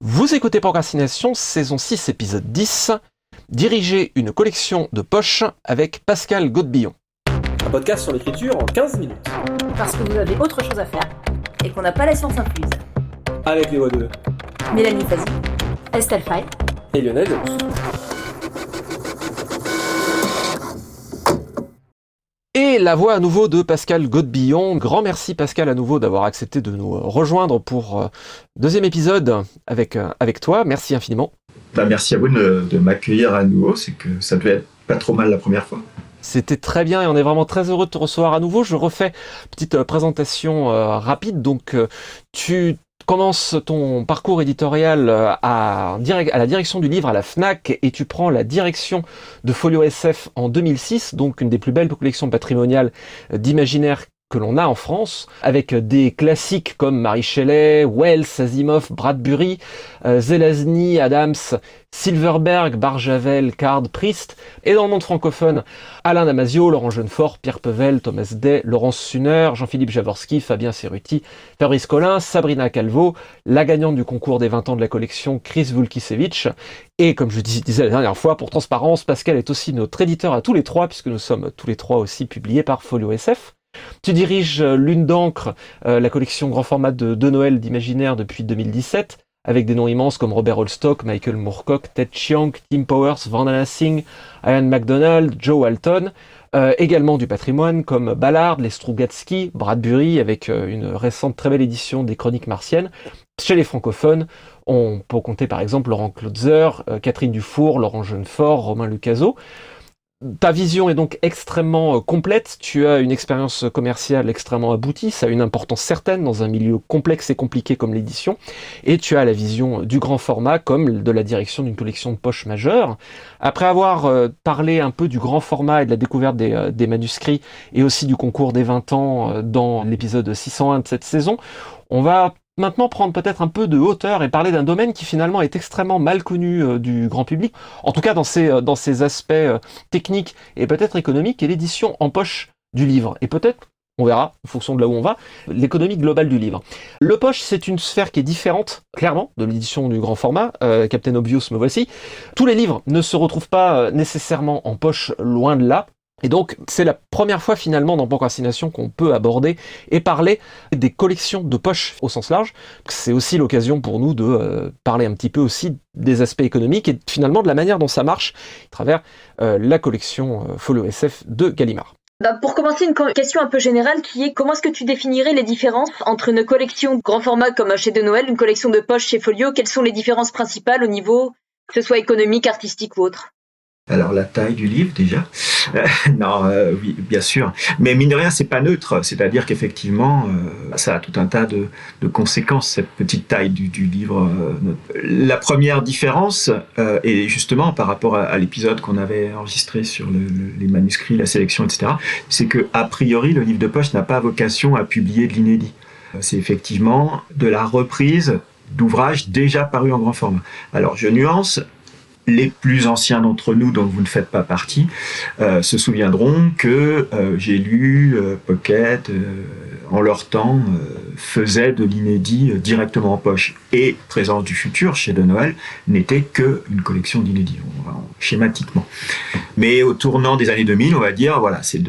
Vous écoutez Procrastination, saison 6, épisode 10. Diriger une collection de poches avec Pascal Godbillon. Un podcast sur l'écriture en 15 minutes. Parce que vous avez autre chose à faire et qu'on n'a pas la science infuse. Avec les voix de Mélanie Fazi, Estelle Fay et Lionel. Et la voix à nouveau de Pascal Godbillon. Grand merci Pascal à nouveau d'avoir accepté de nous rejoindre pour euh, deuxième épisode avec, euh, avec toi. Merci infiniment. Bah, merci à vous de, de m'accueillir à nouveau. C'est que ça devait être pas trop mal la première fois. C'était très bien et on est vraiment très heureux de te recevoir à nouveau. Je refais petite euh, présentation euh, rapide. Donc, euh, tu commences ton parcours éditorial euh, à la direction du livre à la FNAC et tu prends la direction de Folio SF en 2006, donc une des plus belles collections patrimoniales euh, d'imaginaire que l'on a en France, avec des classiques comme Marie Shelley, Wells, Asimov, Bradbury, euh, Zelazny, Adams, Silverberg, Barjavel, Card, Priest, et dans le monde francophone, Alain Damasio, Laurent Jeunefort, Pierre Pevel, Thomas Day, Laurence Suner, Jean-Philippe Javorski, Fabien Cerruti, Fabrice Collin, Sabrina Calvo, la gagnante du concours des 20 ans de la collection, Chris Vulkisevich, et comme je dis- disais la dernière fois, pour transparence, Pascal est aussi notre éditeur à tous les trois, puisque nous sommes tous les trois aussi publiés par Folio SF. Tu diriges euh, Lune d'encre, euh, la collection grand format de, Noël d'imaginaire depuis 2017, avec des noms immenses comme Robert Holstock, Michael Moorcock, Ted Chiang, Tim Powers, Van Helsing, Ian MacDonald, Joe Walton, euh, également du patrimoine comme Ballard, les Strugatsky, Bradbury, avec une récente très belle édition des Chroniques martiennes. Chez les francophones, on peut compter par exemple Laurent euh, Catherine Dufour, Laurent Jeunefort, Romain Lucaso. Ta vision est donc extrêmement euh, complète, tu as une expérience commerciale extrêmement aboutie, ça a une importance certaine dans un milieu complexe et compliqué comme l'édition, et tu as la vision du grand format comme de la direction d'une collection de poches majeure. Après avoir euh, parlé un peu du grand format et de la découverte des, euh, des manuscrits, et aussi du concours des 20 ans euh, dans l'épisode 601 de cette saison, on va maintenant prendre peut-être un peu de hauteur et parler d'un domaine qui finalement est extrêmement mal connu euh, du grand public, en tout cas dans ses, euh, dans ses aspects euh, techniques et peut-être économiques, et l'édition en poche du livre. Et peut-être, on verra, en fonction de là où on va, l'économie globale du livre. Le poche, c'est une sphère qui est différente, clairement, de l'édition du grand format. Euh, Captain Obvious, me voici. Tous les livres ne se retrouvent pas nécessairement en poche, loin de là. Et donc, c'est la première fois finalement dans Procrastination qu'on peut aborder et parler des collections de poches au sens large. C'est aussi l'occasion pour nous de euh, parler un petit peu aussi des aspects économiques et finalement de la manière dont ça marche à travers euh, la collection euh, Follow SF de Gallimard. Bah, Pour commencer, une question un peu générale qui est comment est-ce que tu définirais les différences entre une collection grand format comme chez De Noël, une collection de poches chez Folio? Quelles sont les différences principales au niveau, que ce soit économique, artistique ou autre? Alors la taille du livre déjà Non, euh, oui, bien sûr. Mais mine de rien, c'est pas neutre. C'est-à-dire qu'effectivement, euh, ça a tout un tas de, conséquences cette petite taille du, livre. euh. La première différence, et justement par rapport à, l'épisode qu'on avait enregistré sur le- le- les manuscrits, la sélection, etc., c'est que a priori, le livre de poche n'a pas vocation à publier de l'inédit. C'est effectivement de la reprise d'ouvrages déjà parus en grand format. Alors je nuance, les plus anciens d'entre nous, dont vous ne faites pas partie, euh, se souviendront que euh, j'ai lu euh, Pocket, en leur temps, faisait de l'inédit directement en poche. Et Présence du futur, chez De Noël, n'était que une collection d'inédits, schématiquement. Mais au tournant des années 2000, on va dire, voilà, c'est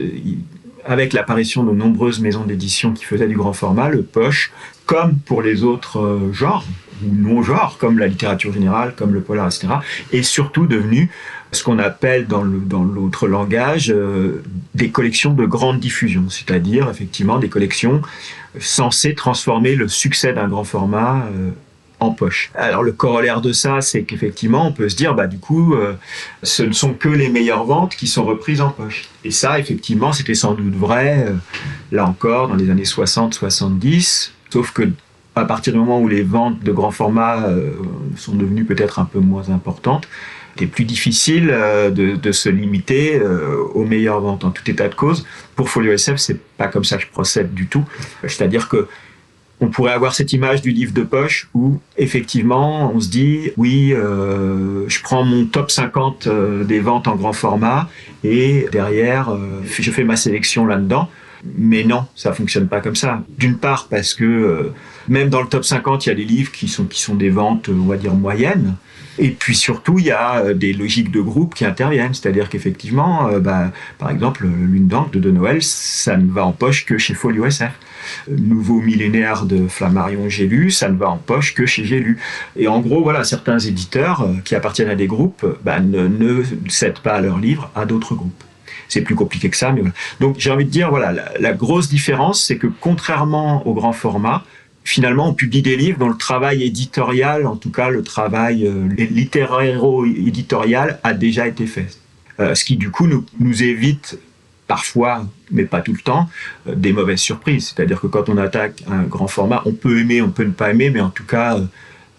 avec l'apparition de nombreuses maisons d'édition qui faisaient du grand format, le poche, comme pour les autres genres, non-genres, comme la littérature générale, comme le polar, etc., est surtout devenu ce qu'on appelle dans l'autre langage euh, des collections de grande diffusion, c'est-à-dire effectivement des collections censées transformer le succès d'un grand format euh, en poche. Alors le corollaire de ça, c'est qu'effectivement, on peut se dire, bah du coup, euh, ce ne sont que les meilleures ventes qui sont reprises en poche. Et ça, effectivement, c'était sans doute vrai, là encore, dans les années 60-70, sauf que à partir du moment où les ventes de grand format euh, sont devenues peut-être un peu moins importantes, c'était plus difficile euh, de, se limiter euh, aux meilleures ventes en tout état de cause. Pour Folio SF, c'est pas comme ça que je procède du tout. C'est-à-dire que on pourrait avoir cette image du livre de poche où effectivement on se dit oui je prends mon top 50 euh, des ventes en grand format et derrière je fais ma sélection là-dedans Mais non, ça fonctionne pas comme ça. D'une part parce que euh, même dans le top 50, il y a des livres qui sont, qui sont des ventes, on va dire, moyennes. Et puis surtout, il y a euh, des logiques de groupe qui interviennent. C'est-à-dire qu'effectivement, euh, bah, par exemple, Lune d'encre de De Noël, ça ne va en poche que chez Folio SF. Nouveau millénaire de Flammarion J'ai lu, ça ne va en poche que chez J'ai lu. Et en gros, voilà, certains éditeurs qui appartiennent à des groupes bah, ne, ne cèdent pas leurs livres à d'autres groupes c'est plus compliqué que ça. Mais. Donc j'ai envie de dire, voilà, la, grosse différence, c'est que contrairement au grand format, finalement, on publie des livres dont le travail éditorial, en tout cas le travail euh, littéraire-éditorial, a déjà été fait. Euh, ce qui, du coup, nous, évite parfois, mais pas tout le temps, euh, des mauvaises surprises. C'est-à-dire que quand on attaque un grand format, on peut aimer, on peut ne pas aimer, mais en tout cas, euh,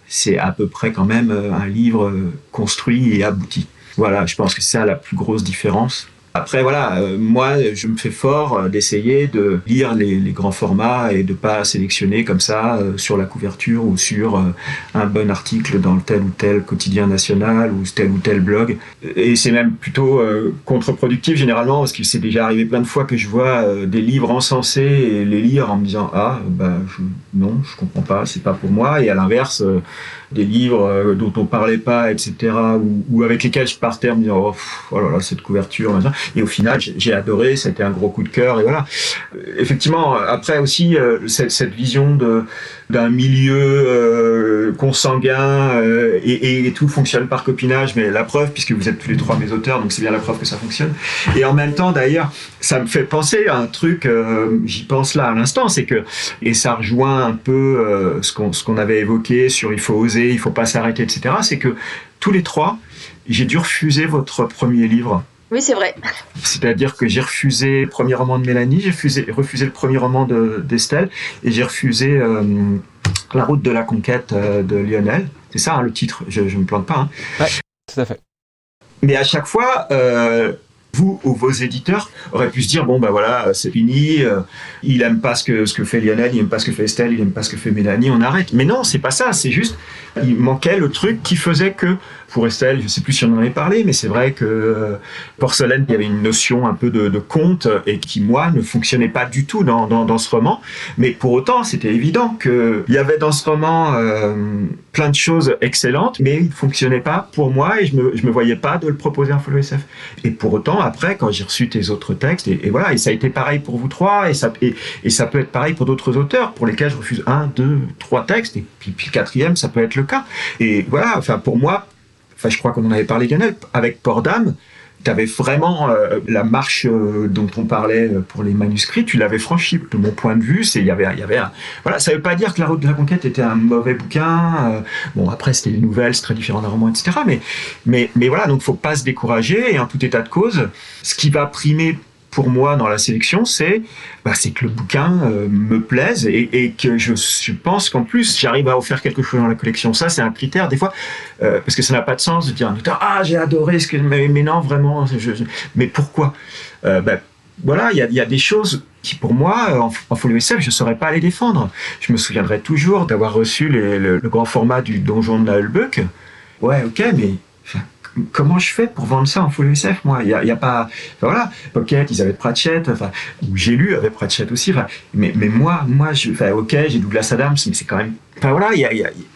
c'est à peu près quand même un livre construit et abouti. Voilà, je pense que c'est ça la plus grosse différence. Après, voilà, euh, moi, je me fais fort euh, d'essayer de lire les, grands formats et de pas sélectionner comme ça euh, sur la couverture ou sur un bon article dans tel ou tel quotidien national ou tel ou tel blog. Et c'est même plutôt contre-productif généralement parce que c'est déjà arrivé plein de fois que je vois des livres encensés et les lire en me disant ah bah non, je comprends pas, c'est pas pour moi. Et à l'inverse des livres dont on parlait pas, etc., ou, ou, avec lesquels je partais en me disant oh, pff, oh là là, cette couverture, machin. Et au final j'ai adoré, c'était un gros coup de cœur, et voilà. Effectivement, après aussi euh, cette, vision de d'un milieu euh, consanguin euh, et, tout fonctionne par copinage, mais la preuve, puisque vous êtes tous les trois mes auteurs, donc c'est bien la preuve que ça fonctionne. Et en même temps, d'ailleurs, ça me fait penser à un truc, euh, j'y pense là à l'instant, c'est que, et ça rejoint un peu euh, ce qu'on qu'on avait évoqué sur il faut oser, il faut pas s'arrêter, etc., c'est que tous les trois, j'ai dû refuser votre premier livre. Oui, c'est vrai. C'est-à-dire que j'ai refusé le premier roman de Mélanie, j'ai refusé, refusé, le premier roman d'Estelle, de, et j'ai refusé euh, La route de la conquête euh, de Lionel. C'est ça hein, le titre, je ne me plante pas. Hein. Ouais, tout à fait. Mais à chaque fois, euh, vous ou vos éditeurs auraient pu se dire bon ben voilà c'est fini euh, il aime pas ce que ce que fait Lionel il aime pas ce que fait Estelle il aime pas ce que fait Mélanie on arrête mais non c'est pas ça c'est juste il manquait le truc qui faisait que pour Estelle je sais plus si on en avait parlé mais c'est vrai que euh, Porcelaine il y avait une notion un peu de, conte et qui moi ne fonctionnait pas du tout dans, dans, ce roman mais pour autant c'était évident que il y avait dans ce roman euh, plein de choses excellentes mais il fonctionnait pas pour moi et je me je me voyais pas de le proposer en follow SF et pour autant après, quand j'ai reçu tes autres textes, et, voilà, et ça a été pareil pour vous trois, et ça, et ça peut être pareil pour d'autres auteurs, pour lesquels je refuse un, deux, trois textes, et puis, puis le quatrième, ça peut être le cas. Et voilà, enfin, pour moi, enfin, je crois qu'on en avait parlé, Lionel, avec Port d'âme, tu avais vraiment euh, la marche euh, dont on parlait pour les manuscrits, tu l'avais franchi. De mon point de vue, c'est il y avait, y avait un... voilà, ça veut pas dire que la route de la conquête était un mauvais bouquin. Euh, bon, après c'était une nouvelle, c'est très différent d'un roman, etc. Mais, mais, mais voilà, donc faut pas se décourager. Et en tout état de cause, ce qui va primer pour moi dans la sélection, c'est bah, que le bouquin euh, me plaise et, que je, pense qu'en plus j'arrive à offrir quelque chose dans la collection. Ça, c'est un critère des fois euh, parce que ça n'a pas de sens de dire ah j'ai adoré ce que mais, mais non vraiment mais pourquoi? Euh, bah, voilà, il y a, des choses qui, pour moi, en, en folio SF, je ne saurais pas les défendre. Je me souviendrai toujours d'avoir reçu le, grand format du donjon de la. Ouais, ok, mais comment je fais pour vendre ça en full SF moi? Il y a, pas enfin, voilà. Pocket ils avaient Pratchett enfin j'ai lu avec Pratchett aussi mais mais moi moi enfin ok j'ai Douglas Adams mais c'est quand même enfin voilà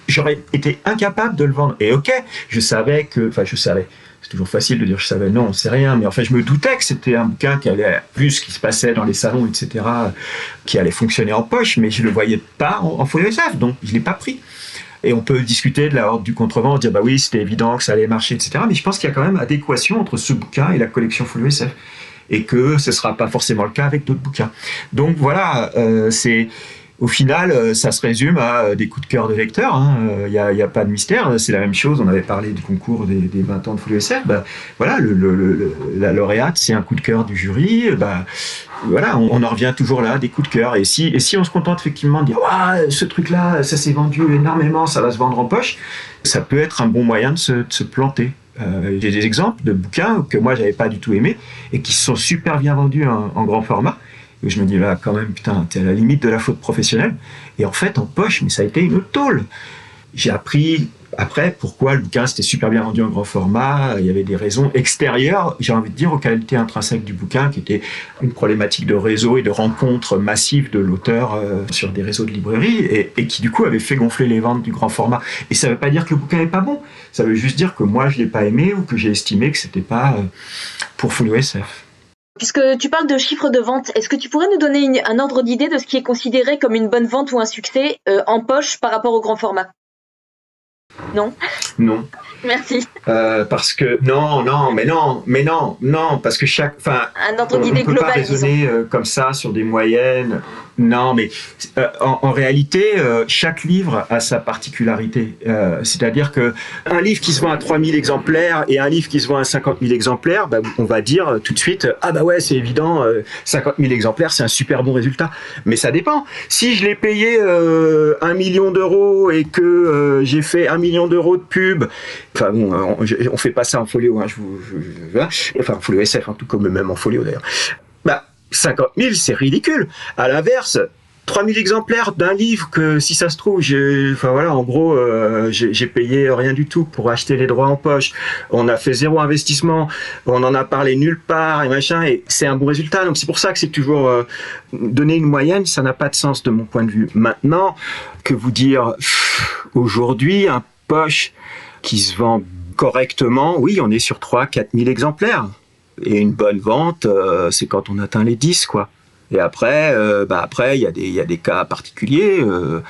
j'aurais été incapable de le vendre. Et ok je savais que enfin je savais. C'est toujours facile de dire je savais non c'est rien mais enfin je me doutais que c'était un bouquin qui allait ce qui se passait dans les salons etc qui allait fonctionner en poche mais je le voyais pas en, en full SF donc je l'ai pas pris et on peut discuter de la horde du contrevent, dire bah oui, c'était évident que ça allait marcher, etc. Mais je pense qu'il y a quand même adéquation entre ce bouquin et la collection Full SF. Et que ce ne sera pas forcément le cas avec d'autres bouquins. Donc voilà, euh, c'est. Au final, ça se résume à des coups de cœur de lecteurs. Il n'y hein. a, pas de mystère. C'est la même chose. On avait parlé du concours des, des 20 ans de Full SF. Bah, voilà, la lauréate, c'est un coup de cœur du jury. Bah, voilà, on, en revient toujours là, des coups de cœur. Et si, et si on se contente effectivement de dire, ce truc-là, ça s'est vendu énormément, ça va se vendre en poche, ça peut être un bon moyen de se, planter. Euh, J'ai des exemples de bouquins que moi j'avais pas du tout aimé et qui sont super bien vendus en, en grand format. Je me dis là, quand même, putain, t'es à la limite de la faute professionnelle. Et en fait, en poche, mais ça a été une tôle. j'ai appris après, pourquoi le bouquin s'était super bien vendu en grand format Il y avait des raisons extérieures, j'ai envie de dire, aux qualités intrinsèques du bouquin, qui était une problématique de réseau et de rencontres massives de l'auteur euh, sur des réseaux de librairies, et, qui du coup avait fait gonfler les ventes du grand format. Et ça ne veut pas dire que le bouquin n'est pas bon, ça veut juste dire que moi je l'ai pas aimé ou que j'ai estimé que c'était pas euh, pour Folio SF. Puisque tu parles de chiffres de vente, est-ce que tu pourrais nous donner un ordre d'idée de ce qui est considéré comme une bonne vente ou un succès euh, en poche par rapport au grand format? Non? Non. Merci. Euh, parce que non, non, mais non, mais non, non, parce que chaque, enfin, un ordre d'idée global. On peut pas raisonner euh, comme ça sur des moyennes. Non, mais euh, en, réalité, chaque livre a sa particularité. C'est-à-dire que un livre qui se vend à 3000 exemplaires et un livre qui se vend à 50 000 exemplaires, bah, on va dire tout de suite, ah bah ouais, c'est évident, 50 000 exemplaires, c'est un super bon résultat. Mais ça dépend. Si je l'ai payé un million d'euros et que j'ai fait un million d'euros de pub, enfin bon, on, fait pas ça en folio, hein, je vous, enfin en folio SF, en tout cas, même en folio d'ailleurs. Bah, 50 000, c'est ridicule. À l'inverse, 3000 exemplaires d'un livre que si ça se trouve, enfin voilà, en gros, euh, j'ai payé rien du tout pour acheter les droits en poche. On a fait zéro investissement, on en a parlé nulle part et machin, et c'est un bon résultat. Donc c'est pour ça que c'est toujours euh, donner une moyenne, ça n'a pas de sens de mon point de vue. Maintenant, que vous dire aujourd'hui un poche qui se vend correctement, oui, on est sur 3 4 000 exemplaires. Et une bonne vente, euh, c'est quand on atteint les 10, quoi. Et après, euh, bah après, il y, a des, y a des cas particuliers, euh,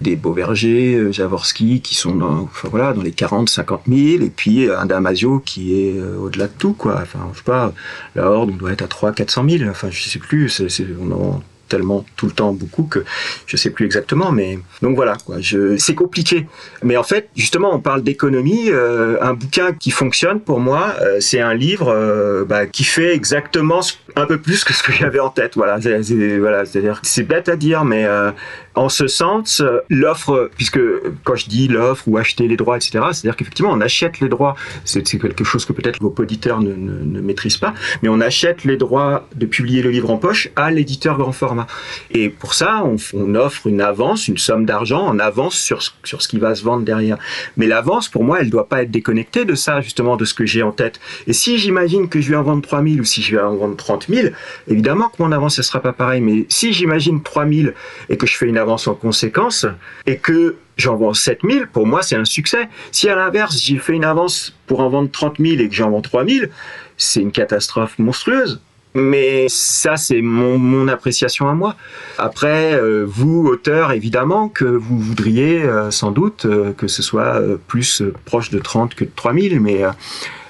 des Beauverger, Javorski, qui sont dans, enfin, voilà, dans les 40, 50 000, et puis un Damasio qui est au-delà de tout, quoi. Enfin, je sais pas, la Horde, on doit être à 3, 400 000, enfin, je sais plus, c'est, on en, tellement tout le temps beaucoup que je sais plus exactement mais donc voilà quoi. C'est compliqué. Mais en fait justement on parle d'économie euh, un bouquin qui fonctionne pour moi euh, c'est un livre euh, bah, qui fait exactement un peu plus que ce que j'avais en tête. Voilà c'est, voilà c'est-à-dire c'est bête à dire mais en ce sens, l'offre, puisque quand je dis l'offre ou acheter les droits, etc., c'est-à-dire qu'effectivement, on achète les droits, c'est quelque chose que peut-être vos auditeurs ne, ne, ne, maîtrisent pas, mais on achète les droits de publier le livre en poche à l'éditeur grand format. Et pour ça, on, offre une avance, une somme d'argent en avance sur, sur ce qui va se vendre derrière. Mais l'avance, pour moi, elle doit pas être déconnectée de ça, justement, de ce que j'ai en tête. Et si j'imagine que je vais en vendre 3000 ou si je vais en vendre 30 000, évidemment que mon avance, ne sera pas pareil. Mais si j'imagine 3000 et que je fais une avance en conséquence et que j'en vends 7000, pour moi, c'est un succès. Si à l'inverse, j'ai fait une avance pour en vendre 30 000 et que j'en vends 3000, c'est une catastrophe monstrueuse. Mais ça, c'est mon, appréciation à moi. Après, euh, vous, auteur, évidemment, que vous voudriez euh, sans doute euh, que ce soit plus proche de 30 que de 3000, mais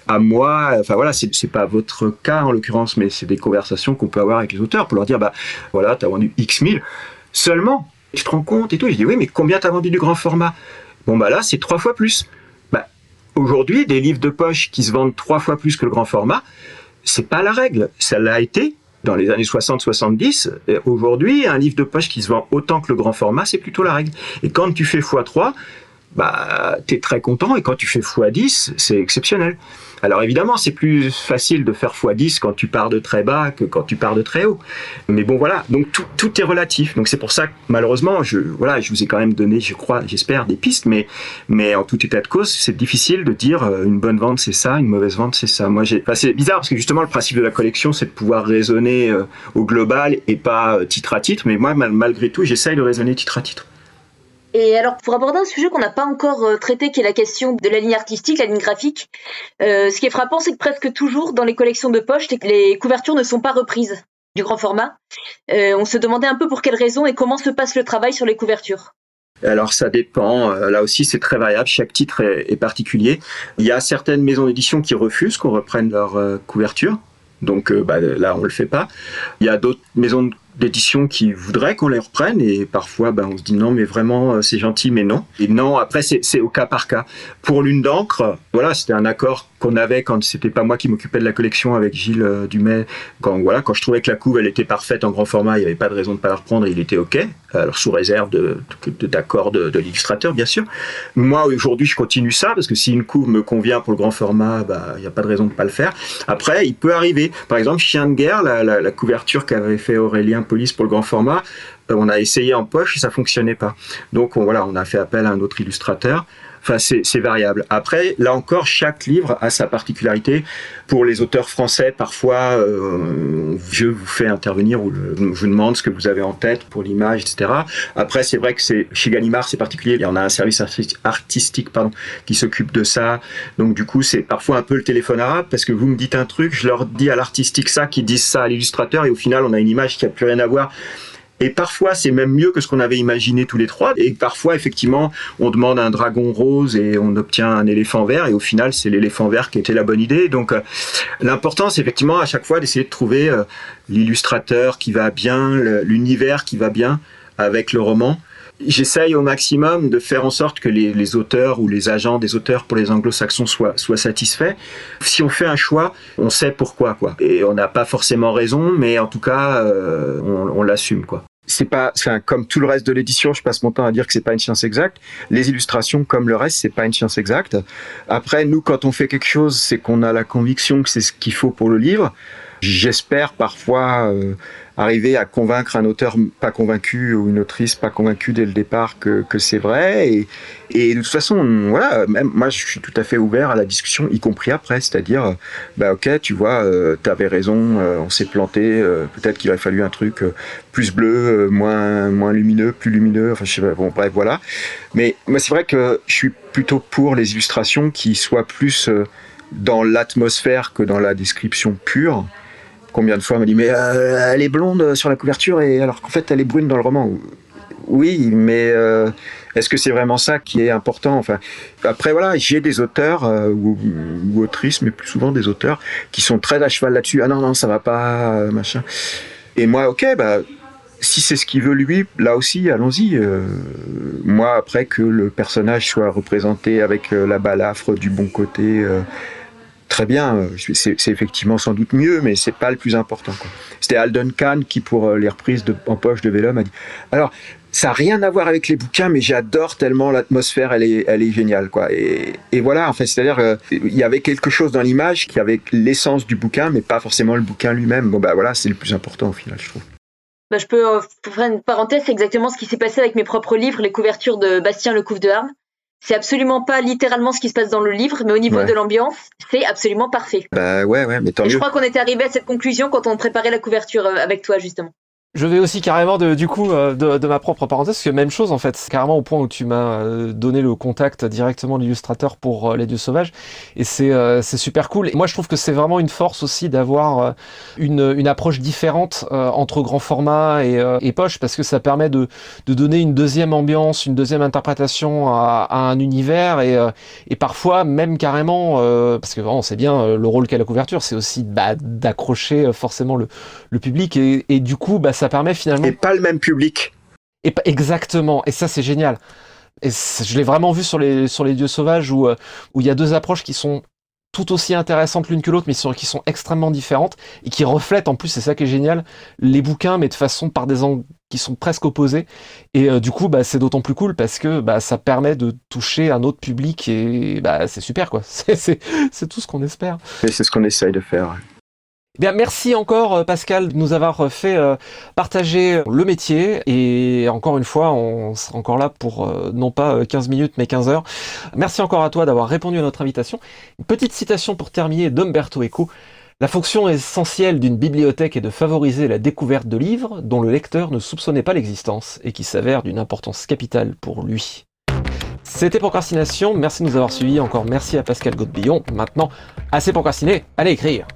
à moi, enfin voilà, c'est pas votre cas en l'occurrence, mais c'est des conversations qu'on peut avoir avec les auteurs pour leur dire, bah voilà, t'as vendu X mille seulement je te rends compte et tout. Je dis oui, mais combien t'as vendu du grand format? Bon bah là, c'est trois fois plus. Bah, aujourd'hui, des livres de poche qui se vendent trois fois plus que le grand format, c'est pas la règle. Ça l'a été dans les années 60-70. Aujourd'hui, un livre de poche qui se vend autant que le grand format, c'est plutôt la règle. Et quand tu fais x3, bah, t'es très content. Et quand tu fais x10, c'est exceptionnel. Alors évidemment, c'est plus facile de faire x10 quand tu pars de très bas que quand tu pars de très haut. Mais bon, voilà. Donc tout, est relatif. Donc c'est pour ça que malheureusement, je, voilà, je vous ai quand même donné, je crois, j'espère, des pistes. Mais, mais en tout état de cause, c'est difficile de dire euh, une bonne vente c'est ça, une mauvaise vente c'est ça. Moi, c'est bizarre parce que justement, le principe de la collection, c'est de pouvoir raisonner euh, au global et pas euh, titre à titre. Mais moi, malgré tout, j'essaye de raisonner titre à titre. Et alors, pour aborder un sujet qu'on n'a pas encore euh, traité, qui est la question de la ligne artistique, la ligne graphique, euh, ce qui est frappant, c'est que presque toujours dans les collections de poche, les couvertures ne sont pas reprises du grand format. Euh, on se demandait un peu pour quelles raisons et comment se passe le travail sur les couvertures. Alors ça dépend, là aussi c'est très variable, chaque titre est, particulier. Il y a certaines maisons d'édition qui refusent qu'on reprenne leur couverture, donc bah, là on ne le fait pas. Il y a d'autres maisons d'édition qui voudraient qu'on les reprenne et parfois ben, on se dit non mais vraiment euh, c'est gentil mais non. Et non après c'est au cas par cas. Pour l'une d'encre voilà c'était un accord qu'on avait quand c'était pas moi qui m'occupais de la collection avec Gilles euh, Dumais quand voilà quand je trouvais que la couve elle était parfaite en grand format il n'y avait pas de raison de pas la reprendre il était ok. Alors sous réserve de d'accord de, l'illustrateur bien sûr. Moi aujourd'hui je continue ça parce que si une couve me convient pour le grand format bah il n'y a pas de raison de pas le faire. Après il peut arriver. Par exemple Chien de guerre la, la, couverture qu'avait fait Aurélien police pour le grand format. Euh, on a essayé en poche et ça fonctionnait pas. Donc on, voilà, on a fait appel à un autre illustrateur. Enfin, c'est variable. Après, là encore, chaque livre a sa particularité. Pour les auteurs français, parfois, euh, je vous fais intervenir ou je vous demande ce que vous avez en tête pour l'image, etc. Après, c'est vrai que c'est chez Gallimard, c'est particulier. Il y en a un service artistique, pardon, qui s'occupe de ça. Donc, du coup, c'est parfois un peu le téléphone arabe parce que vous me dites un truc, je leur dis à l'artistique ça, qui disent ça à l'illustrateur, et au final, on a une image qui a plus rien à voir. Et parfois, c'est même mieux que ce qu'on avait imaginé tous les trois. Et parfois, effectivement, on demande un dragon rose et on obtient un éléphant vert. Et au final, c'est l'éléphant vert qui était la bonne idée. Donc, euh, l'important, c'est effectivement à chaque fois d'essayer de trouver euh, l'illustrateur qui va bien, l'univers qui va bien avec le roman. J'essaye au maximum de faire en sorte que les, auteurs ou les agents des auteurs pour les anglo-saxons soient, satisfaits. Si on fait un choix, on sait pourquoi, quoi. Et on n'a pas forcément raison, mais en tout cas, euh, on, on l'assume, quoi c'est pas comme tout le reste de l'édition je passe mon temps à dire que c'est pas une science exacte. Les illustrations comme le reste c'est pas une science exacte. Après nous quand on fait quelque chose c'est qu'on a la conviction que c'est ce qu'il faut pour le livre j'espère parfois euh, arriver à convaincre un auteur pas convaincu ou une autrice pas convaincue dès le départ que, c'est vrai. Et, de toute façon, voilà, moi je suis tout à fait ouvert à la discussion, y compris après, c'est-à-dire, bah ok, tu vois, euh, tu avais raison, euh, on s'est planté, euh, peut-être qu'il aurait fallu un truc plus bleu, moins, moins lumineux, plus lumineux, enfin bon bref, voilà. Mais moi c'est vrai que je suis plutôt pour les illustrations qui soient plus dans l'atmosphère que dans la description pure combien de fois on m'a dit mais euh, elle est blonde sur la couverture et alors qu'en fait elle est brune dans le roman. Oui, mais euh, est-ce que c'est vraiment ça qui est important? Enfin, après voilà, j'ai des auteurs euh, ou, autrices, mais plus souvent des auteurs qui sont très à cheval là-dessus. Ah non non, ça va pas, machin. Et moi, ok, bah si c'est ce qu'il veut lui, là aussi, allons-y. moi, après que le personnage soit représenté avec la balafre du bon côté, très bien, euh, c'est effectivement sans doute mieux, mais c'est pas le plus important. C'était Alden Kahn qui, pour euh, les reprises de, en poche de Vellum, a dit Alors, ça n'a rien à voir avec les bouquins, mais j'adore tellement l'atmosphère, elle est, elle est géniale. Quoi. Et, voilà, en fait, c'est-à-dire il y avait quelque chose dans l'image qui avait l'essence du bouquin, mais pas forcément le bouquin lui-même. Bon, bah voilà, c'est le plus important au final, je trouve. Bah, je peux euh, faire une parenthèse, c'est exactement ce qui s'est passé avec mes propres livres, les couvertures de Bastien Le Couvre de Harme. C'est absolument pas littéralement ce qui se passe dans le livre, mais au niveau de l'ambiance, c'est absolument parfait. Bah ouais, ouais, mais tant Et je crois qu'on était arrivé à cette conclusion quand on préparait la couverture euh, avec toi, justement. Je vais aussi carrément de, du coup euh, de, de, ma propre parenthèse, parce que même chose en fait, carrément au point où tu m'as euh, donné le contact directement de l'illustrateur pour euh, Les Dieux Sauvages, et c'est c'est super cool. Et moi je trouve que c'est vraiment une force aussi d'avoir une, une approche différente entre grand format et, et, poche, parce que ça permet de, de donner une deuxième ambiance, une deuxième interprétation à, à un univers, et, et parfois même carrément, parce que vraiment c'est bien le rôle qu'a la couverture, c'est aussi bah, d'accrocher forcément le, le public, et, et du coup bah, ça ça permet finalement. Et pas le même public. Et pas exactement. Et ça, c'est génial. Et je l'ai vraiment vu sur les sur les dieux sauvages où euh, où il y a deux approches qui sont tout aussi intéressantes l'une que l'autre, mais qui sont extrêmement différentes et qui reflètent en plus, c'est ça qui est génial, les bouquins, mais de façon par des angles qui sont presque opposés. Et euh, du coup, bah, c'est d'autant plus cool parce que bah, ça permet de toucher un autre public et bah, c'est super quoi. C'est tout ce qu'on espère. Et c'est ce qu'on essaye de faire. Eh bien, merci encore euh, Pascal de nous avoir fait euh, partager le métier et encore une fois, on sera encore là pour euh, non pas 15 minutes mais 15 heures. Merci encore à toi d'avoir répondu à notre invitation. Petite citation pour terminer d'Umberto Eco. La fonction essentielle d'une bibliothèque est de favoriser la découverte de livres dont le lecteur ne soupçonnait pas l'existence et qui s'avèrent d'une importance capitale pour lui. C'était Procrastination, merci de nous avoir suivis, encore merci à Pascal Godbillon. Maintenant, assez procrastiné, allez écrire